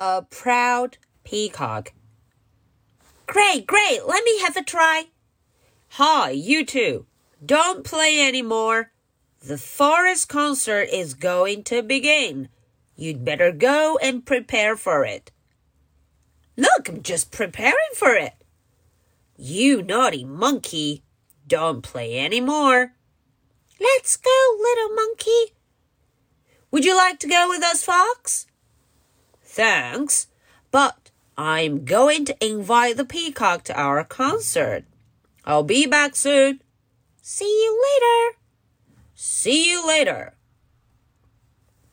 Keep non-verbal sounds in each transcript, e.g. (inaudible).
a proud peacock. Great, great. Let me have a try. Hi, you two. Don't play anymore. The forest concert is going to begin. You'd better go and prepare for it. Look, I'm just preparing for it. You naughty monkey. Don't play anymore. Let's go, little monkey. Would you like to go with us, Fox? Thanks, but I'm going to invite the peacock to our concert. I'll be back soon. See you later. See you later.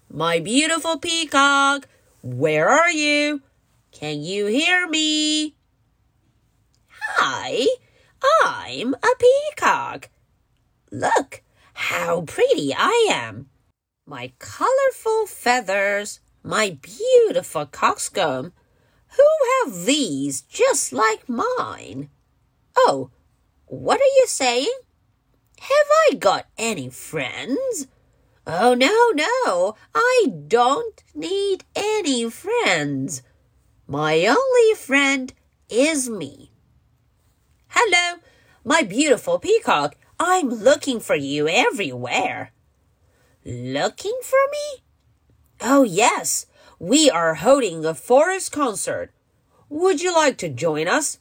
My beautiful peacock, where are you? Can you hear me? Hi, I'm a peacock. Look how pretty I am. My colorful feathers, my beautiful coxcomb. Who have these just like mine? Oh, what are you saying? Have I got any friends? Oh, no, no, I don't need any friends. My only friend is me. Hello, my beautiful peacock. I'm looking for you everywhere. Looking for me? Oh, yes. We are holding a forest concert. Would you like to join us?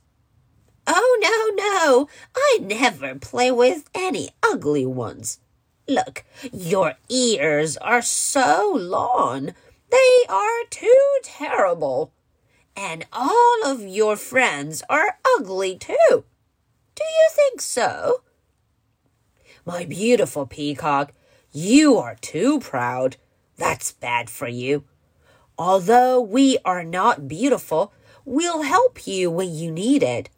Oh, no, no. I never play with any ugly ones. Look, your ears are so long. They are too terrible. And all of your friends are ugly too. Do you think so? My beautiful peacock, you are too proud. That's bad for you. Although we are not beautiful, we'll help you when you need it.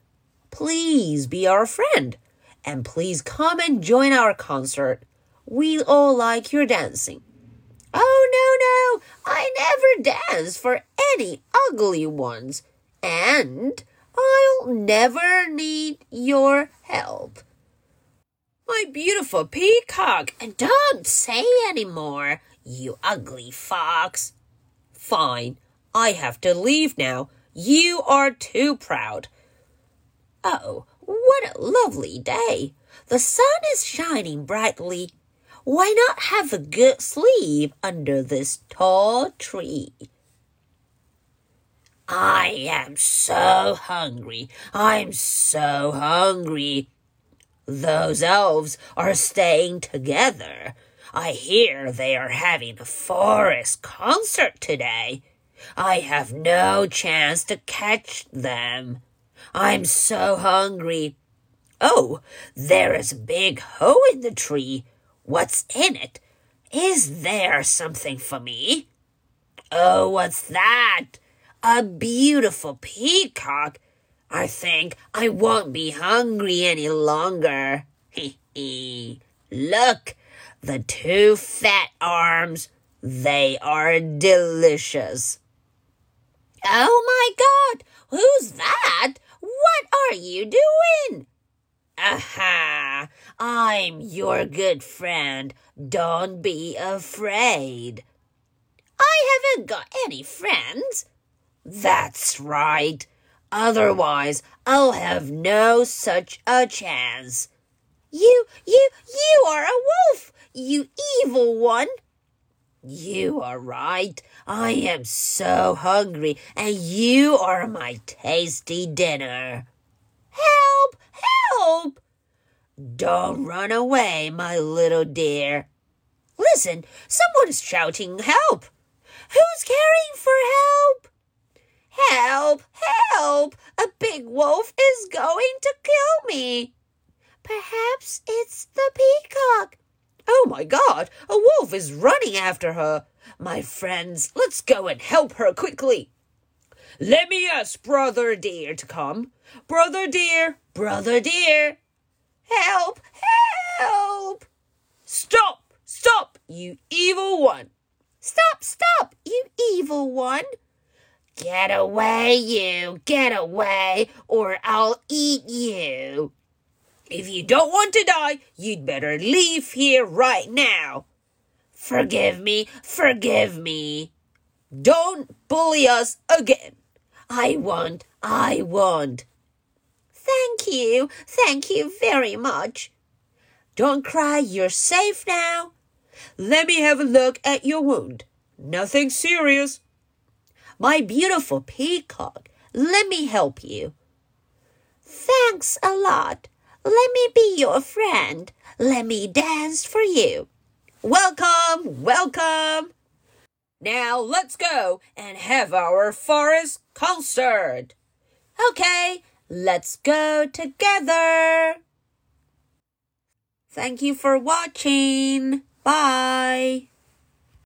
Please be our friend and please come and join our concert. We all like your dancing. Oh, no, no, I never dance for any ugly ones, and I'll never need your help. My beautiful peacock, don't say any more, you ugly fox. Fine, I have to leave now. You are too proud. Oh, what a lovely day! The sun is shining brightly. Why not have a good sleep under this tall tree? I am so hungry. I'm so hungry. Those elves are staying together. I hear they are having a forest concert today. I have no chance to catch them. I'm so hungry. Oh, there is a big hole in the tree. What's in it? Is there something for me? Oh, what's that? A beautiful peacock. I think I won't be hungry any longer. (laughs) Hee hee. Look, the two fat arms. They are delicious. Oh my God! Who's that? What are you doing? Aha! I'm your good friend. Don't be afraid. I haven't got any friends. That's right. Otherwise, I'll have no such a chance. You, you, you are a wolf, you evil one. You are right. I am so hungry, and you are my tasty dinner. Help! Help! Don't run away, my little dear. Listen, someone is shouting help. Who's caring for help? Help! Help! A big wolf is going to kill me. Perhaps it's the peacock. Oh my god, a wolf is running after her. My friends, let's go and help her quickly. Let me ask Brother Deer to come. Brother Deer, Brother Deer. Help, help. Stop, stop, you evil one. Stop, stop, you evil one. Get away, you, get away, or I'll eat you. If you don't want to die, you'd better leave here right now. Forgive me, forgive me. Don't bully us again. I won't. I won't. Thank you. Thank you very much. Don't cry. You're safe now. Let me have a look at your wound. Nothing serious. My beautiful peacock, let me help you. Thanks a lot. Let me be your friend. Let me dance for you. Welcome, welcome. Now let's go and have our forest concert. Okay, let's go together. Thank you for watching. Bye.